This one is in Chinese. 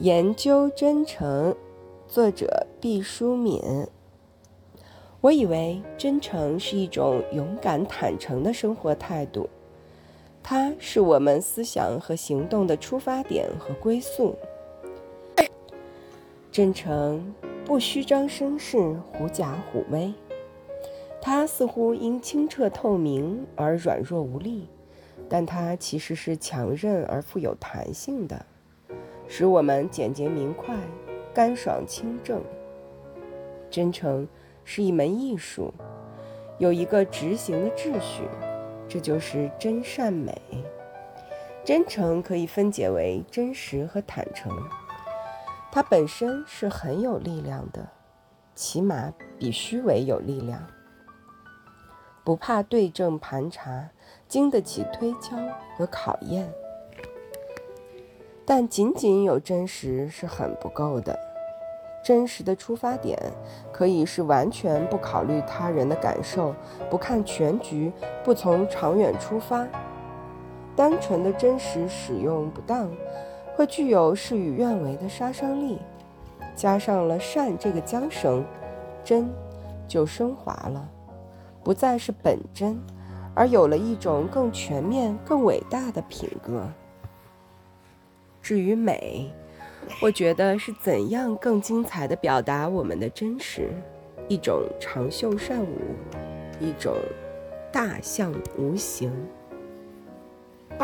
研究真诚，作者毕淑敏。我以为真诚是一种勇敢坦诚的生活态度，它是我们思想和行动的出发点和归宿。真诚不虚张声势、狐假虎威，它似乎因清澈透明而软弱无力，但它其实是强韧而富有弹性的。使我们简洁明快、干爽清正。真诚是一门艺术，有一个执行的秩序，这就是真善美。真诚可以分解为真实和坦诚，它本身是很有力量的，起码比虚伪有力量。不怕对症盘查，经得起推敲和考验。但仅仅有真实是很不够的。真实的出发点可以是完全不考虑他人的感受，不看全局，不从长远出发。单纯的真实使用不当，会具有事与愿违的杀伤力。加上了善这个缰绳，真就升华了，不再是本真，而有了一种更全面、更伟大的品格。至于美，我觉得是怎样更精彩的表达我们的真实，一种长袖善舞，一种大象无形。